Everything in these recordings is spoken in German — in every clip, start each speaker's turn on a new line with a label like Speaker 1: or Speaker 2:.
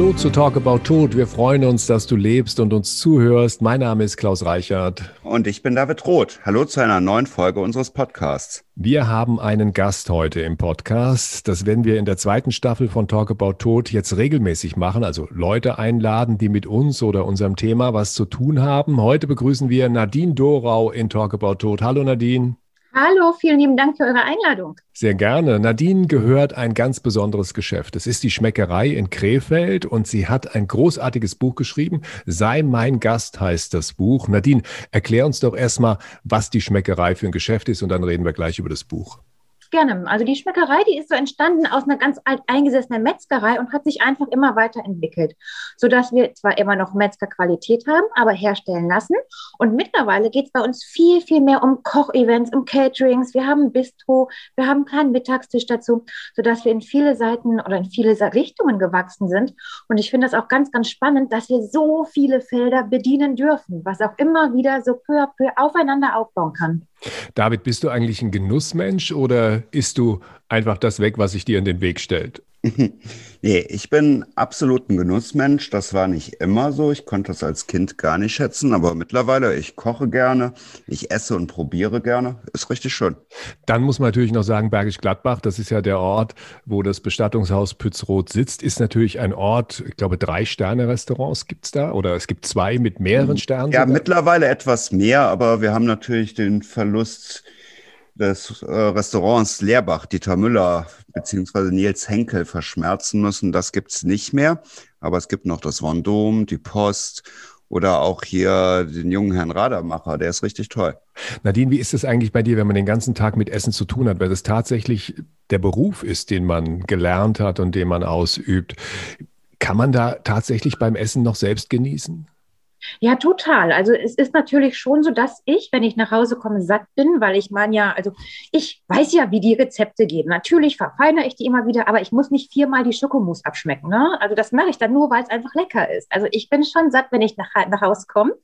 Speaker 1: Hallo zu Talk About Tod. Wir freuen uns, dass du lebst und uns zuhörst. Mein Name ist Klaus Reichert.
Speaker 2: Und ich bin David Roth. Hallo zu einer neuen Folge unseres Podcasts.
Speaker 1: Wir haben einen Gast heute im Podcast. Das werden wir in der zweiten Staffel von Talk About Tod jetzt regelmäßig machen. Also Leute einladen, die mit uns oder unserem Thema was zu tun haben. Heute begrüßen wir Nadine Dorau in Talk About Tod. Hallo Nadine.
Speaker 3: Hallo, vielen lieben Dank für eure Einladung.
Speaker 1: Sehr gerne. Nadine gehört ein ganz besonderes Geschäft. Es ist die Schmeckerei in Krefeld und sie hat ein großartiges Buch geschrieben. Sei mein Gast heißt das Buch. Nadine, erklär uns doch erstmal, was die Schmeckerei für ein Geschäft ist und dann reden wir gleich über das Buch
Speaker 3: gerne. Also die Schmeckerei, die ist so entstanden aus einer ganz alt eingesessenen Metzgerei und hat sich einfach immer weiterentwickelt, sodass wir zwar immer noch Metzgerqualität haben, aber herstellen lassen. Und mittlerweile geht es bei uns viel, viel mehr um Kochevents, um Caterings. Wir haben ein Bistro, wir haben einen kleinen Mittagstisch dazu, sodass wir in viele Seiten oder in viele Richtungen gewachsen sind. Und ich finde das auch ganz, ganz spannend, dass wir so viele Felder bedienen dürfen, was auch immer wieder so peu à peu aufeinander aufbauen kann.
Speaker 1: David, bist du eigentlich ein Genussmensch oder isst du einfach das weg, was sich dir in den Weg stellt?
Speaker 2: nee, ich bin absolut ein Genussmensch. Das war nicht immer so. Ich konnte das als Kind gar nicht schätzen, aber mittlerweile, ich koche gerne, ich esse und probiere gerne. Ist richtig schön.
Speaker 1: Dann muss man natürlich noch sagen, Bergisch Gladbach, das ist ja der Ort, wo das Bestattungshaus Pützroth sitzt, ist natürlich ein Ort, ich glaube, drei Sterne-Restaurants gibt es da oder es gibt zwei mit mehreren Sternen.
Speaker 2: Ja, sogar. mittlerweile etwas mehr, aber wir haben natürlich den Verlust des äh, Restaurants Leerbach, Dieter Müller bzw. Nils Henkel verschmerzen müssen. Das gibt es nicht mehr. Aber es gibt noch das Vendôme, die Post oder auch hier den jungen Herrn Radermacher, der ist richtig toll.
Speaker 1: Nadine, wie ist es eigentlich bei dir, wenn man den ganzen Tag mit Essen zu tun hat, weil das tatsächlich der Beruf ist, den man gelernt hat und den man ausübt? Kann man da tatsächlich beim Essen noch selbst genießen?
Speaker 3: Ja, total. Also es ist natürlich schon so, dass ich, wenn ich nach Hause komme, satt bin, weil ich meine ja, also ich weiß ja, wie die Rezepte gehen. Natürlich verfeinere ich die immer wieder, aber ich muss nicht viermal die Schokomus abschmecken. Ne? Also das mache ich dann nur, weil es einfach lecker ist. Also ich bin schon satt, wenn ich nach, nach Hause komme.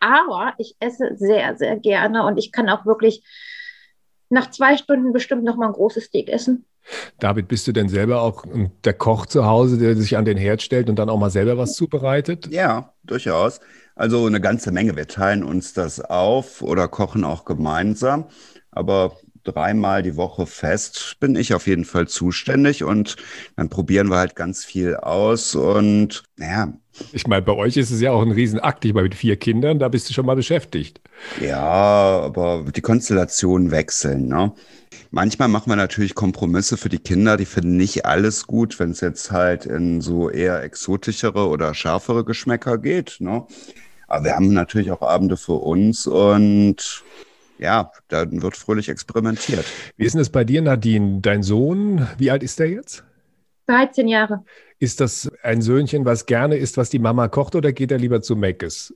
Speaker 3: Aber ich esse sehr, sehr gerne und ich kann auch wirklich nach zwei Stunden bestimmt noch mal ein großes Steak essen.
Speaker 1: David, bist du denn selber auch der Koch zu Hause, der sich an den Herd stellt und dann auch mal selber was zubereitet?
Speaker 2: Ja, durchaus. Also eine ganze Menge. Wir teilen uns das auf oder kochen auch gemeinsam. Aber dreimal die Woche fest bin ich auf jeden Fall zuständig und dann probieren wir halt ganz viel aus und naja.
Speaker 1: Ich meine, bei euch ist es ja auch ein Riesenakt. Ich meine, mit vier Kindern, da bist du schon mal beschäftigt.
Speaker 2: Ja, aber die Konstellationen wechseln, ne? Manchmal machen wir natürlich Kompromisse für die Kinder, die finden nicht alles gut, wenn es jetzt halt in so eher exotischere oder schärfere Geschmäcker geht. Ne? Aber wir haben natürlich auch Abende für uns und ja, dann wird fröhlich experimentiert.
Speaker 1: Wie ist denn das bei dir, Nadine? Dein Sohn, wie alt ist der jetzt?
Speaker 3: 13 Jahre.
Speaker 1: Ist das ein Söhnchen, was gerne isst, was die Mama kocht, oder geht er lieber zu Meckes?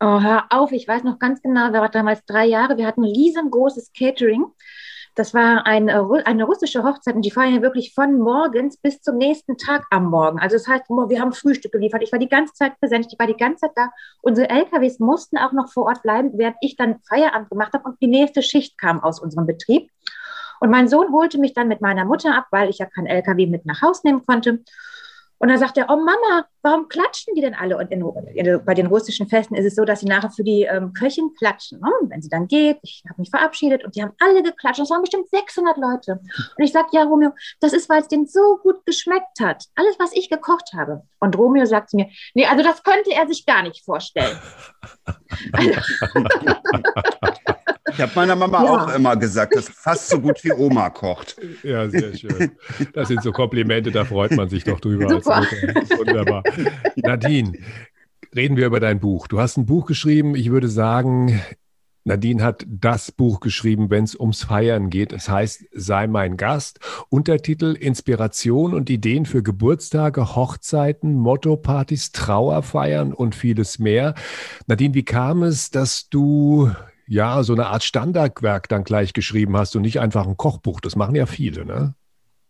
Speaker 3: Oh, hör auf, ich weiß noch ganz genau, wir waren damals drei Jahre, wir hatten ein riesengroßes Catering das war eine, eine russische Hochzeit und die feiern ja wirklich von morgens bis zum nächsten Tag am Morgen. Also das heißt, wir haben Frühstück geliefert. Ich war die ganze Zeit präsent, ich war die ganze Zeit da. Unsere LKWs mussten auch noch vor Ort bleiben, während ich dann Feierabend gemacht habe und die nächste Schicht kam aus unserem Betrieb. Und mein Sohn holte mich dann mit meiner Mutter ab, weil ich ja kein LKW mit nach Haus nehmen konnte. Und dann sagt er, oh Mama, warum klatschen die denn alle? Und in, in, bei den russischen Festen ist es so, dass sie nachher für die ähm, Köchin klatschen. Ne? Wenn sie dann geht, ich habe mich verabschiedet und die haben alle geklatscht. Das waren bestimmt 600 Leute. Und ich sage, ja, Romeo, das ist, weil es denen so gut geschmeckt hat. Alles, was ich gekocht habe. Und Romeo sagt zu mir, nee, also das könnte er sich gar nicht vorstellen. also,
Speaker 2: Ich habe meiner Mama ja. auch immer gesagt, dass fast so gut wie Oma kocht.
Speaker 1: Ja, sehr schön. Das sind so Komplimente, da freut man sich doch drüber. Super. Wunderbar. Nadine, reden wir über dein Buch. Du hast ein Buch geschrieben, ich würde sagen, Nadine hat das Buch geschrieben, wenn es ums Feiern geht. Es heißt Sei mein Gast. Untertitel Inspiration und Ideen für Geburtstage, Hochzeiten, Motto-Partys, Trauerfeiern und vieles mehr. Nadine, wie kam es, dass du ja, so eine Art Standardwerk dann gleich geschrieben hast und nicht einfach ein Kochbuch. Das machen ja viele, ne?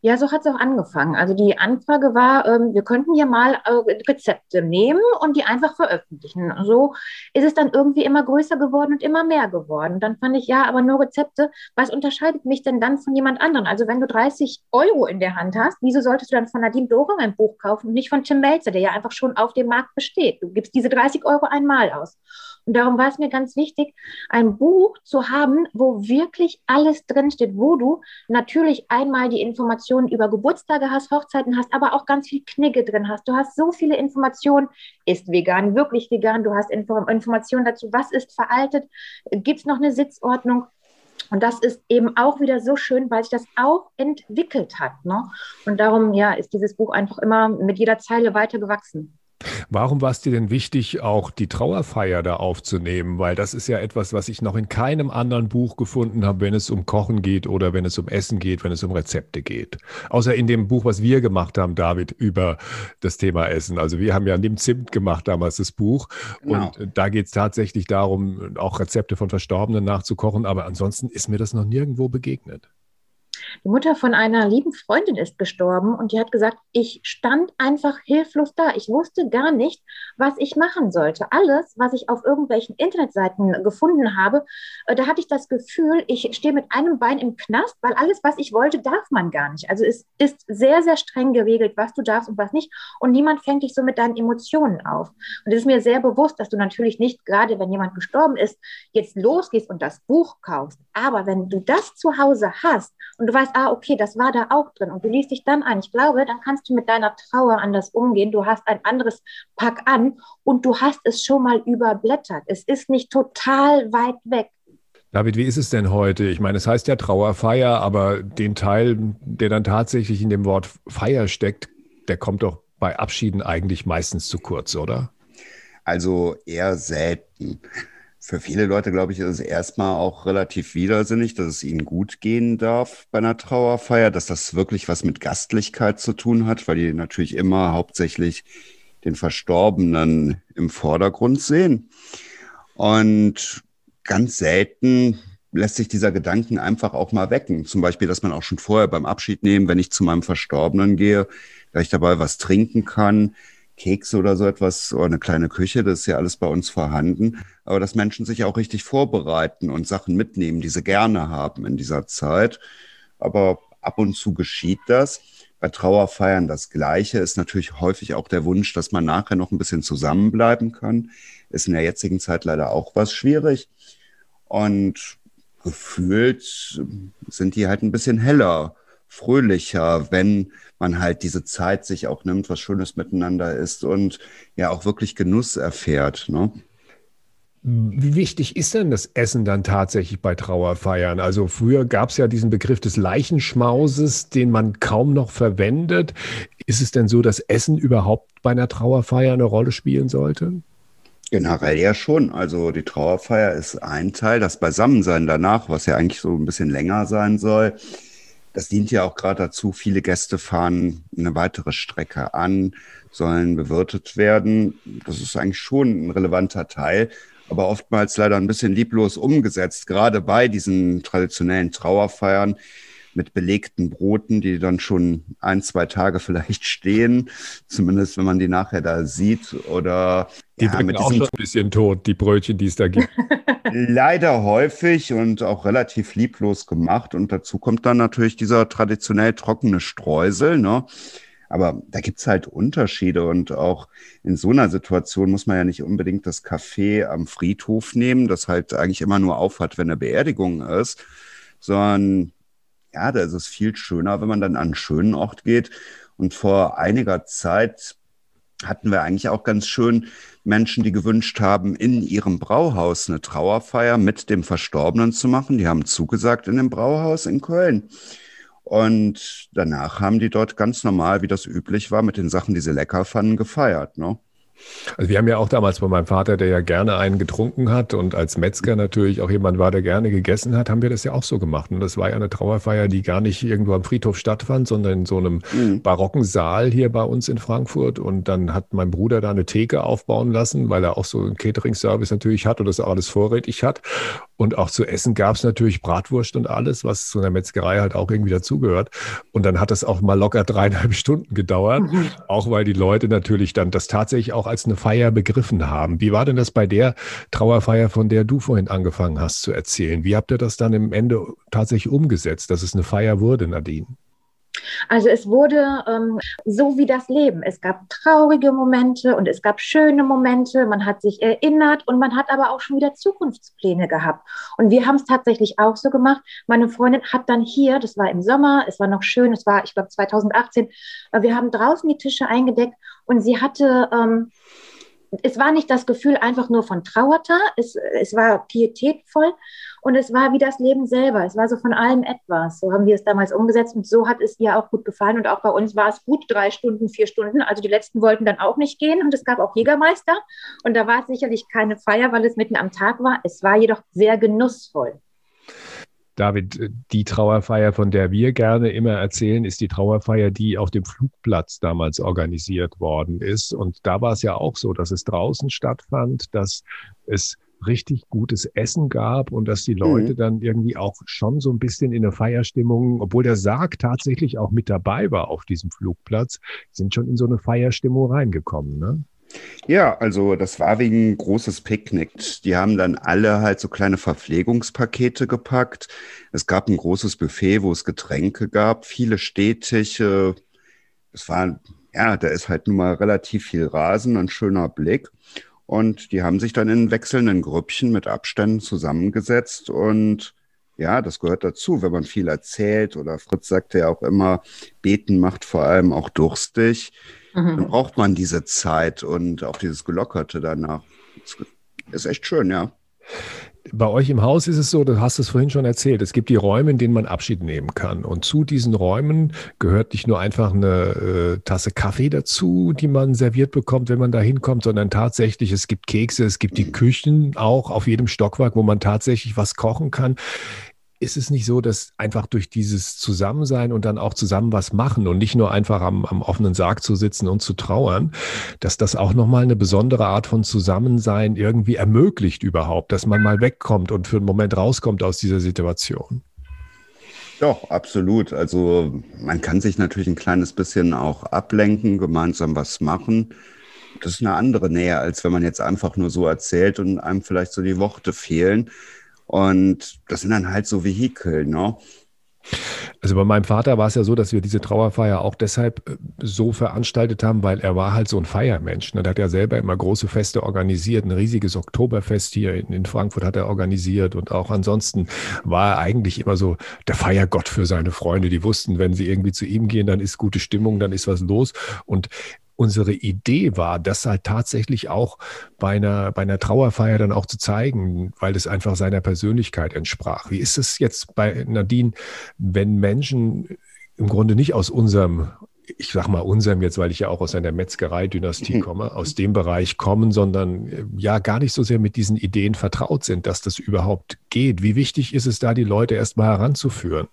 Speaker 3: Ja, so hat es auch angefangen. Also die Anfrage war, ähm, wir könnten hier mal äh, Rezepte nehmen und die einfach veröffentlichen. So ist es dann irgendwie immer größer geworden und immer mehr geworden. Dann fand ich, ja, aber nur Rezepte, was unterscheidet mich denn dann von jemand anderem? Also wenn du 30 Euro in der Hand hast, wieso solltest du dann von Nadine Doring ein Buch kaufen und nicht von Tim Melzer, der ja einfach schon auf dem Markt besteht? Du gibst diese 30 Euro einmal aus. Und darum war es mir ganz wichtig, ein Buch zu haben, wo wirklich alles drinsteht, wo du natürlich einmal die Informationen über Geburtstage hast, Hochzeiten hast, aber auch ganz viel Knigge drin hast. Du hast so viele Informationen, ist vegan, wirklich vegan, du hast Info Informationen dazu, was ist veraltet, gibt es noch eine Sitzordnung, und das ist eben auch wieder so schön, weil sich das auch entwickelt hat. Ne? Und darum ja, ist dieses Buch einfach immer mit jeder Zeile weiter gewachsen.
Speaker 1: Warum war es dir denn wichtig, auch die Trauerfeier da aufzunehmen? Weil das ist ja etwas, was ich noch in keinem anderen Buch gefunden habe, wenn es um Kochen geht oder wenn es um Essen geht, wenn es um Rezepte geht. Außer in dem Buch, was wir gemacht haben, David, über das Thema Essen. Also wir haben ja an dem Zimt gemacht damals das Buch. Genau. Und da geht es tatsächlich darum, auch Rezepte von Verstorbenen nachzukochen. Aber ansonsten ist mir das noch nirgendwo begegnet.
Speaker 3: Die Mutter von einer lieben Freundin ist gestorben und die hat gesagt, ich stand einfach hilflos da. Ich wusste gar nicht, was ich machen sollte. Alles, was ich auf irgendwelchen Internetseiten gefunden habe, äh, da hatte ich das Gefühl, ich stehe mit einem Bein im Knast, weil alles, was ich wollte, darf man gar nicht. Also es ist sehr, sehr streng geregelt, was du darfst und was nicht. Und niemand fängt dich so mit deinen Emotionen auf. Und es ist mir sehr bewusst, dass du natürlich nicht, gerade wenn jemand gestorben ist, jetzt losgehst und das Buch kaufst. Aber wenn du das zu Hause hast und du weißt, ah, okay, das war da auch drin und du liest dich dann ein, ich glaube, dann kannst du mit deiner Trauer anders umgehen. Du hast ein anderes Pack an und du hast es schon mal überblättert. Es ist nicht total weit weg.
Speaker 1: David, wie ist es denn heute? Ich meine, es heißt ja Trauerfeier, aber den Teil, der dann tatsächlich in dem Wort Feier steckt, der kommt doch bei Abschieden eigentlich meistens zu kurz, oder?
Speaker 2: Also eher selten. Für viele Leute, glaube ich, ist es erstmal auch relativ widersinnig, dass es ihnen gut gehen darf bei einer Trauerfeier, dass das wirklich was mit Gastlichkeit zu tun hat, weil die natürlich immer hauptsächlich den Verstorbenen im Vordergrund sehen. Und ganz selten lässt sich dieser Gedanken einfach auch mal wecken. Zum Beispiel, dass man auch schon vorher beim Abschied nehmen, wenn ich zu meinem Verstorbenen gehe, da ich dabei was trinken kann, Kekse oder so etwas oder eine kleine Küche, das ist ja alles bei uns vorhanden. Aber dass Menschen sich auch richtig vorbereiten und Sachen mitnehmen, die sie gerne haben in dieser Zeit. Aber ab und zu geschieht das. Bei Trauerfeiern das Gleiche ist natürlich häufig auch der Wunsch, dass man nachher noch ein bisschen zusammenbleiben kann. Ist in der jetzigen Zeit leider auch was schwierig. Und gefühlt sind die halt ein bisschen heller fröhlicher, wenn man halt diese Zeit sich auch nimmt, was Schönes miteinander ist und ja auch wirklich Genuss erfährt. Ne?
Speaker 1: Wie wichtig ist denn das Essen dann tatsächlich bei Trauerfeiern? Also früher gab es ja diesen Begriff des Leichenschmauses, den man kaum noch verwendet. Ist es denn so, dass Essen überhaupt bei einer Trauerfeier eine Rolle spielen sollte?
Speaker 2: Generell ja schon. Also die Trauerfeier ist ein Teil, das Beisammensein danach, was ja eigentlich so ein bisschen länger sein soll, das dient ja auch gerade dazu, viele Gäste fahren eine weitere Strecke an, sollen bewirtet werden. Das ist eigentlich schon ein relevanter Teil, aber oftmals leider ein bisschen lieblos umgesetzt, gerade bei diesen traditionellen Trauerfeiern mit belegten Broten, die dann schon ein, zwei Tage vielleicht stehen, zumindest wenn man die nachher da sieht. Oder
Speaker 1: die ja, bringen auch schon ein bisschen tot, die Brötchen, die es da gibt.
Speaker 2: Leider häufig und auch relativ lieblos gemacht. Und dazu kommt dann natürlich dieser traditionell trockene Streusel. Ne? Aber da gibt's halt Unterschiede und auch in so einer Situation muss man ja nicht unbedingt das Café am Friedhof nehmen, das halt eigentlich immer nur aufhat, wenn eine Beerdigung ist, sondern da ist es viel schöner, wenn man dann an einen schönen Ort geht. Und vor einiger Zeit hatten wir eigentlich auch ganz schön Menschen, die gewünscht haben, in ihrem Brauhaus eine Trauerfeier mit dem Verstorbenen zu machen. Die haben zugesagt in dem Brauhaus in Köln. Und danach haben die dort ganz normal, wie das üblich war, mit den Sachen, die sie lecker fanden, gefeiert. Ne?
Speaker 1: Also wir haben ja auch damals bei meinem Vater, der ja gerne einen getrunken hat und als Metzger natürlich auch jemand war, der gerne gegessen hat, haben wir das ja auch so gemacht. Und das war ja eine Trauerfeier, die gar nicht irgendwo am Friedhof stattfand, sondern in so einem mhm. barocken Saal hier bei uns in Frankfurt. Und dann hat mein Bruder da eine Theke aufbauen lassen, weil er auch so einen Catering-Service natürlich hat und das alles vorrätig hat. Und auch zu essen gab es natürlich Bratwurst und alles, was zu einer Metzgerei halt auch irgendwie dazugehört. Und dann hat das auch mal locker dreieinhalb Stunden gedauert, mhm. auch weil die Leute natürlich dann das tatsächlich auch als eine Feier begriffen haben. Wie war denn das bei der Trauerfeier, von der du vorhin angefangen hast zu erzählen? Wie habt ihr das dann im Ende tatsächlich umgesetzt, dass es eine Feier wurde, Nadine?
Speaker 3: Also es wurde ähm, so wie das Leben. Es gab traurige Momente und es gab schöne Momente. Man hat sich erinnert und man hat aber auch schon wieder Zukunftspläne gehabt. Und wir haben es tatsächlich auch so gemacht. Meine Freundin hat dann hier, das war im Sommer, es war noch schön, es war, ich glaube, 2018, äh, wir haben draußen die Tische eingedeckt und sie hatte ähm, es war nicht das Gefühl einfach nur von Trauerter, es, es war pietätvoll und es war wie das Leben selber. Es war so von allem etwas. So haben wir es damals umgesetzt und so hat es ihr auch gut gefallen und auch bei uns war es gut drei Stunden, vier Stunden. Also die letzten wollten dann auch nicht gehen und es gab auch Jägermeister und da war es sicherlich keine Feier, weil es mitten am Tag war. Es war jedoch sehr genussvoll.
Speaker 1: David, die Trauerfeier, von der wir gerne immer erzählen, ist die Trauerfeier, die auf dem Flugplatz damals organisiert worden ist. Und da war es ja auch so, dass es draußen stattfand, dass es richtig gutes Essen gab und dass die Leute mhm. dann irgendwie auch schon so ein bisschen in eine Feierstimmung, obwohl der Sarg tatsächlich auch mit dabei war auf diesem Flugplatz, sind schon in so eine Feierstimmung reingekommen. Ne?
Speaker 2: Ja, also das war wegen großes Picknick. Die haben dann alle halt so kleine Verpflegungspakete gepackt. Es gab ein großes Buffet, wo es Getränke gab, viele Stehtische. Es war, ja, da ist halt nun mal relativ viel Rasen, ein schöner Blick. Und die haben sich dann in wechselnden Grüppchen mit Abständen zusammengesetzt und ja, das gehört dazu, wenn man viel erzählt oder Fritz sagte ja auch immer, beten macht vor allem auch durstig. Mhm. Dann braucht man diese Zeit und auch dieses Gelockerte danach. Das ist echt schön, ja.
Speaker 1: Bei euch im Haus ist es so, du hast es vorhin schon erzählt, es gibt die Räume, in denen man Abschied nehmen kann. Und zu diesen Räumen gehört nicht nur einfach eine äh, Tasse Kaffee dazu, die man serviert bekommt, wenn man da hinkommt, sondern tatsächlich, es gibt Kekse, es gibt die Küchen auch auf jedem Stockwerk, wo man tatsächlich was kochen kann ist es nicht so, dass einfach durch dieses Zusammensein und dann auch zusammen was machen und nicht nur einfach am, am offenen Sarg zu sitzen und zu trauern, dass das auch nochmal eine besondere Art von Zusammensein irgendwie ermöglicht überhaupt, dass man mal wegkommt und für einen Moment rauskommt aus dieser Situation?
Speaker 2: Doch, absolut. Also man kann sich natürlich ein kleines bisschen auch ablenken, gemeinsam was machen. Das ist eine andere Nähe, als wenn man jetzt einfach nur so erzählt und einem vielleicht so die Worte fehlen. Und das sind dann halt so Vehikel, ne?
Speaker 1: Also bei meinem Vater war es ja so, dass wir diese Trauerfeier auch deshalb äh, so veranstaltet haben, weil er war halt so ein Feiermensch. Ne? Der hat ja selber immer große Feste organisiert. Ein riesiges Oktoberfest hier in, in, Frankfurt hat er organisiert und auch ansonsten war er eigentlich immer so der Feiergott für seine Freunde. Die wussten, wenn sie irgendwie zu ihm gehen, dann ist gute Stimmung, dann ist was los. Und unsere Idee war, das halt tatsächlich auch bei einer, bei einer Trauerfeier dann auch zu zeigen, weil es einfach seiner Persönlichkeit entsprach. Wie ist es jetzt bei Nadine, wenn Menschen im Grunde nicht aus unserem ich sag mal unserem jetzt, weil ich ja auch aus einer Metzgerei-Dynastie mhm. komme, aus dem Bereich kommen, sondern äh, ja gar nicht so sehr mit diesen Ideen vertraut sind, dass das überhaupt geht. Wie wichtig ist es da, die Leute erstmal heranzuführen?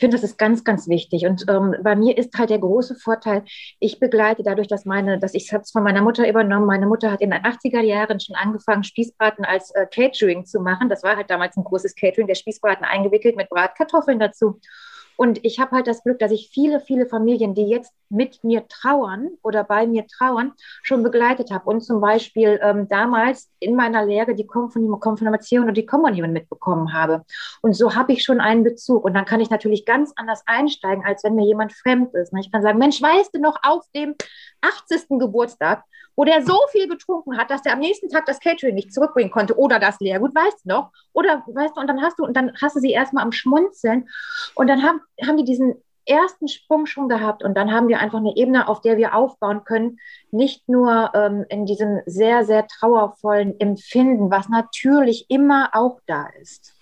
Speaker 3: Finde, das ist ganz, ganz wichtig. Und ähm, bei mir ist halt der große Vorteil, ich begleite dadurch, dass meine, dass ich es von meiner Mutter übernommen. Meine Mutter hat in den 80er Jahren schon angefangen, Spießbraten als äh, Catering zu machen. Das war halt damals ein großes Catering, der Spießbraten eingewickelt mit Bratkartoffeln dazu. Und ich habe halt das Glück, dass ich viele, viele Familien, die jetzt mit mir trauern oder bei mir trauern, schon begleitet habe. Und zum Beispiel ähm, damals in meiner Lehre die Konfirmation und die Kommunion mitbekommen habe. Und so habe ich schon einen Bezug. Und dann kann ich natürlich ganz anders einsteigen, als wenn mir jemand fremd ist. Ich kann sagen, Mensch, weißt du noch, auf dem 80. Geburtstag wo der so viel getrunken hat, dass der am nächsten Tag das Catering nicht zurückbringen konnte oder das Leergut, weißt du noch? Oder weißt du, und dann hast du, und dann hast du sie erstmal am Schmunzeln und dann haben, haben die diesen ersten Sprung schon gehabt und dann haben wir einfach eine Ebene, auf der wir aufbauen können, nicht nur ähm, in diesem sehr, sehr trauervollen Empfinden, was natürlich immer auch da ist.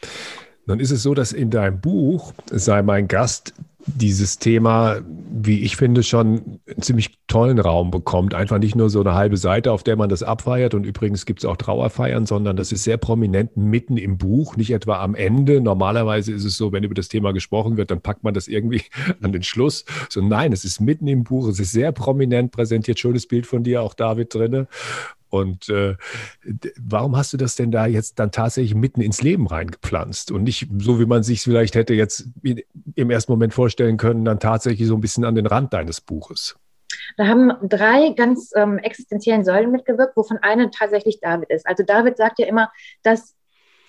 Speaker 1: Dann ist es so, dass in deinem Buch sei mein Gast dieses Thema wie ich finde, schon einen ziemlich tollen Raum bekommt. Einfach nicht nur so eine halbe Seite, auf der man das abfeiert. Und übrigens gibt es auch Trauerfeiern, sondern das ist sehr prominent mitten im Buch, nicht etwa am Ende. Normalerweise ist es so, wenn über das Thema gesprochen wird, dann packt man das irgendwie an den Schluss. So nein, es ist mitten im Buch, es ist sehr prominent präsentiert. Schönes Bild von dir, auch David drinne. Und äh, warum hast du das denn da jetzt dann tatsächlich mitten ins Leben reingepflanzt und nicht so, wie man sich vielleicht hätte jetzt im ersten Moment vorstellen können, dann tatsächlich so ein bisschen an den Rand deines Buches?
Speaker 3: Da haben drei ganz ähm, existenziellen Säulen mitgewirkt, wovon eine tatsächlich David ist. Also David sagt ja immer, dass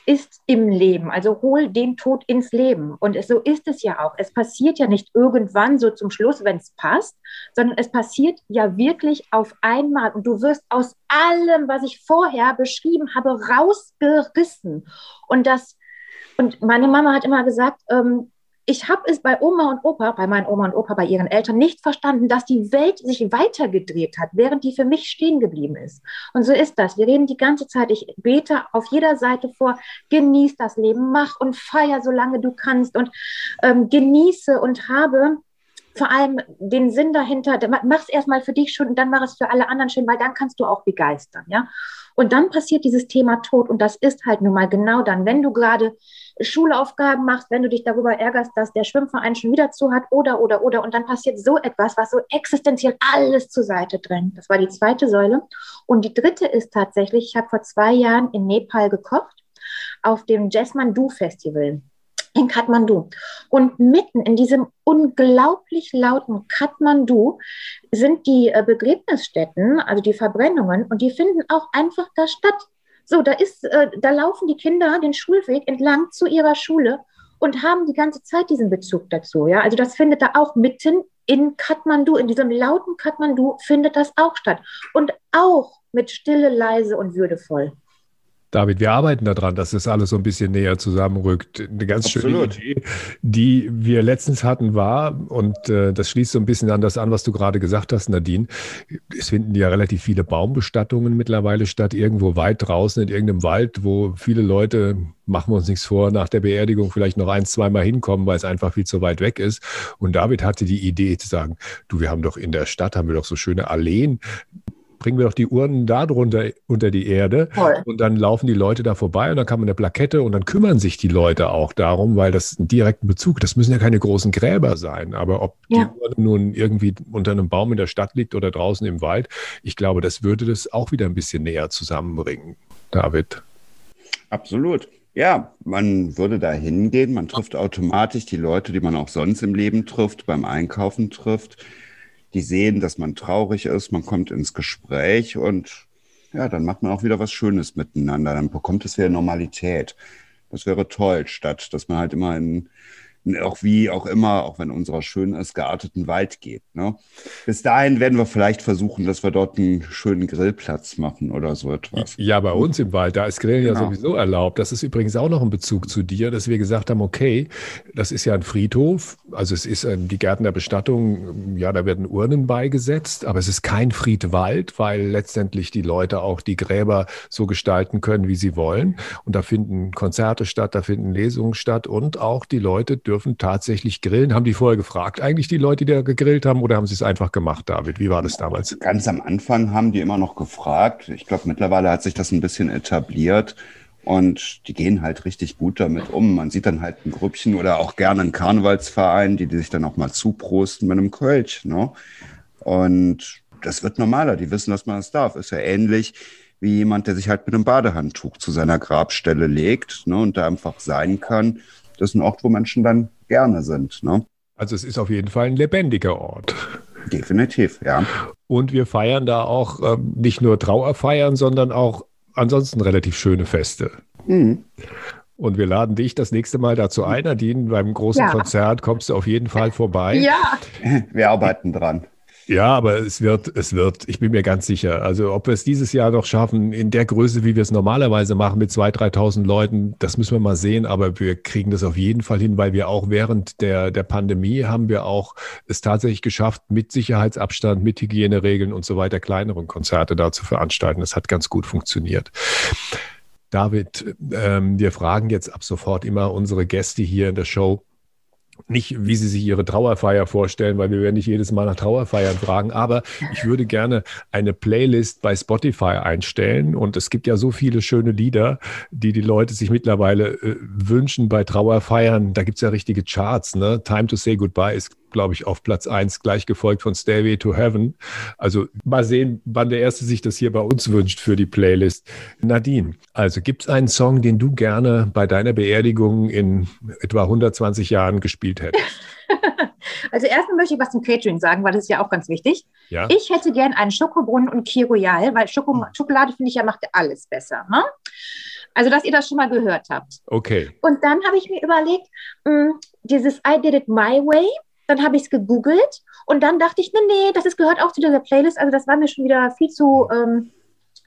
Speaker 3: ist im Leben. Also hol den Tod ins Leben. Und es, so ist es ja auch. Es passiert ja nicht irgendwann so zum Schluss, wenn es passt, sondern es passiert ja wirklich auf einmal. Und du wirst aus allem, was ich vorher beschrieben habe, rausgerissen. Und das, und meine Mama hat immer gesagt, ähm, ich habe es bei Oma und Opa, bei meinen Oma und Opa, bei ihren Eltern nicht verstanden, dass die Welt sich weitergedreht hat, während die für mich stehen geblieben ist. Und so ist das. Wir reden die ganze Zeit. Ich bete auf jeder Seite vor, genieß das Leben, mach und feier, solange du kannst und ähm, genieße und habe vor allem den Sinn dahinter, mach es erstmal für dich schön und dann mach es für alle anderen schön, weil dann kannst du auch begeistern, ja. Und dann passiert dieses Thema Tod und das ist halt nun mal genau dann, wenn du gerade Schulaufgaben machst, wenn du dich darüber ärgerst, dass der Schwimmverein schon wieder zu hat oder, oder, oder. Und dann passiert so etwas, was so existenziell alles zur Seite drängt. Das war die zweite Säule. Und die dritte ist tatsächlich, ich habe vor zwei Jahren in Nepal gekocht auf dem Jasmandu Festival in Kathmandu. Und mitten in diesem unglaublich lauten Kathmandu sind die äh, Begräbnisstätten, also die Verbrennungen, und die finden auch einfach da statt. So, da ist, äh, da laufen die Kinder den Schulweg entlang zu ihrer Schule und haben die ganze Zeit diesen Bezug dazu. Ja, also das findet da auch mitten in Kathmandu, in diesem lauten Kathmandu findet das auch statt und auch mit Stille, leise und würdevoll.
Speaker 1: David, wir arbeiten daran, dass das alles so ein bisschen näher zusammenrückt. Eine ganz Absolut. schöne Idee, die wir letztens hatten, war, und äh, das schließt so ein bisschen an das an, was du gerade gesagt hast, Nadine. Es finden ja relativ viele Baumbestattungen mittlerweile statt, irgendwo weit draußen in irgendeinem Wald, wo viele Leute, machen wir uns nichts vor, nach der Beerdigung vielleicht noch ein, zweimal hinkommen, weil es einfach viel zu weit weg ist. Und David hatte die Idee zu sagen, du, wir haben doch in der Stadt, haben wir doch so schöne Alleen bringen wir doch die Urnen da drunter unter die Erde Toll. und dann laufen die Leute da vorbei und dann kann man eine Plakette und dann kümmern sich die Leute auch darum, weil das einen direkten Bezug, das müssen ja keine großen Gräber sein, aber ob ja. die Urne nun irgendwie unter einem Baum in der Stadt liegt oder draußen im Wald, ich glaube, das würde das auch wieder ein bisschen näher zusammenbringen, David.
Speaker 2: Absolut. Ja, man würde da hingehen, man trifft automatisch die Leute, die man auch sonst im Leben trifft, beim Einkaufen trifft die sehen, dass man traurig ist, man kommt ins Gespräch und ja, dann macht man auch wieder was Schönes miteinander. Dann bekommt es wieder Normalität. Das wäre toll, statt dass man halt immer in auch wie auch immer, auch wenn unserer schön ist, gearteten Wald geht. Ne? Bis dahin werden wir vielleicht versuchen, dass wir dort einen schönen Grillplatz machen oder so etwas.
Speaker 1: Ja, bei uns im Wald, da ist Grillen genau. ja sowieso erlaubt. Das ist übrigens auch noch ein Bezug zu dir, dass wir gesagt haben, okay, das ist ja ein Friedhof, also es ist die Gärten der Bestattung, ja, da werden Urnen beigesetzt, aber es ist kein Friedwald, weil letztendlich die Leute auch die Gräber so gestalten können, wie sie wollen. Und da finden Konzerte statt, da finden Lesungen statt und auch die Leute dürfen tatsächlich grillen. Haben die vorher gefragt, eigentlich die Leute, die da gegrillt haben, oder haben sie es einfach gemacht, David? Wie war das damals?
Speaker 2: Ganz am Anfang haben die immer noch gefragt. Ich glaube, mittlerweile hat sich das ein bisschen etabliert. Und die gehen halt richtig gut damit um. Man sieht dann halt ein Grüppchen oder auch gerne einen Karnevalsverein, die, die sich dann auch mal zuprosten mit einem Kölsch. Ne? Und das wird normaler. Die wissen, dass man das darf. Ist ja ähnlich wie jemand, der sich halt mit einem Badehandtuch zu seiner Grabstelle legt ne, und da einfach sein kann das ist ein Ort, wo Menschen dann gerne sind. Ne?
Speaker 1: Also es ist auf jeden Fall ein lebendiger Ort.
Speaker 2: Definitiv, ja.
Speaker 1: Und wir feiern da auch ähm, nicht nur Trauerfeiern, sondern auch ansonsten relativ schöne Feste. Mhm. Und wir laden dich das nächste Mal dazu ein, Nadine. Beim großen ja. Konzert kommst du auf jeden Fall vorbei.
Speaker 3: Ja.
Speaker 2: Wir arbeiten dran.
Speaker 1: Ja, aber es wird, es wird, ich bin mir ganz sicher. Also ob wir es dieses Jahr noch schaffen, in der Größe, wie wir es normalerweise machen, mit 2.000, 3.000 Leuten, das müssen wir mal sehen. Aber wir kriegen das auf jeden Fall hin, weil wir auch während der, der Pandemie haben wir auch es tatsächlich geschafft, mit Sicherheitsabstand, mit Hygieneregeln und so weiter kleineren Konzerte da zu veranstalten. Das hat ganz gut funktioniert. David, ähm, wir fragen jetzt ab sofort immer unsere Gäste hier in der Show, nicht, wie Sie sich Ihre Trauerfeier vorstellen, weil wir werden nicht jedes Mal nach Trauerfeiern fragen, aber ich würde gerne eine Playlist bei Spotify einstellen und es gibt ja so viele schöne Lieder, die die Leute sich mittlerweile äh, wünschen bei Trauerfeiern. Da gibt es ja richtige Charts, ne? Time to Say Goodbye ist glaube ich, auf Platz 1, gleich gefolgt von Stairway to Heaven. Also mal sehen, wann der Erste sich das hier bei uns wünscht für die Playlist. Nadine, also gibt es einen Song, den du gerne bei deiner Beerdigung in etwa 120 Jahren gespielt hättest?
Speaker 3: Also erstmal möchte ich was zum Catering sagen, weil das ist ja auch ganz wichtig. Ja? Ich hätte gern einen Schokobrunnen und Kir Royal, weil Schoko hm. Schokolade, finde ich, ja macht alles besser. Ne? Also, dass ihr das schon mal gehört habt.
Speaker 1: Okay.
Speaker 3: Und dann habe ich mir überlegt, mh, hm, dieses I did it my way, dann habe ich es gegoogelt und dann dachte ich, nee, nee, das ist, gehört auch zu dieser Playlist. Also das war mir schon wieder viel zu, ähm,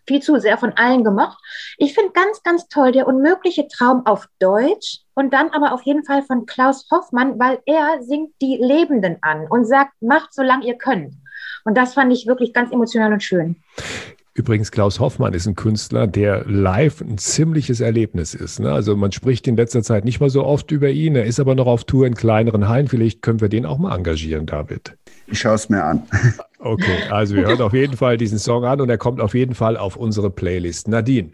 Speaker 3: viel zu sehr von allen gemocht. Ich finde ganz, ganz toll der unmögliche Traum auf Deutsch und dann aber auf jeden Fall von Klaus Hoffmann, weil er singt die Lebenden an und sagt, macht solange ihr könnt. Und das fand ich wirklich ganz emotional und schön.
Speaker 1: Übrigens, Klaus Hoffmann ist ein Künstler, der live ein ziemliches Erlebnis ist. Ne? Also man spricht in letzter Zeit nicht mal so oft über ihn. Er ist aber noch auf Tour in kleineren Hallen. Vielleicht können wir den auch mal engagieren, David.
Speaker 2: Ich schaue es mir an.
Speaker 1: Okay, also wir hören auf jeden Fall diesen Song an und er kommt auf jeden Fall auf unsere Playlist. Nadine,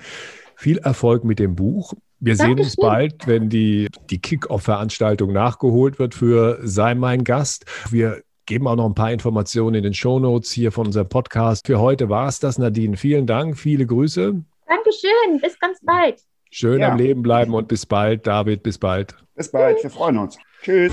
Speaker 1: viel Erfolg mit dem Buch. Wir sehen uns bald, wenn die, die Kick-Off-Veranstaltung nachgeholt wird für Sei mein Gast. Wir geben auch noch ein paar Informationen in den Shownotes hier von unserem Podcast. Für heute war es das, Nadine. Vielen Dank, viele Grüße.
Speaker 3: Dankeschön, bis ganz bald.
Speaker 1: Schön ja. am Leben bleiben und bis bald, David, bis bald.
Speaker 2: Bis bald, wir freuen uns. Tschüss.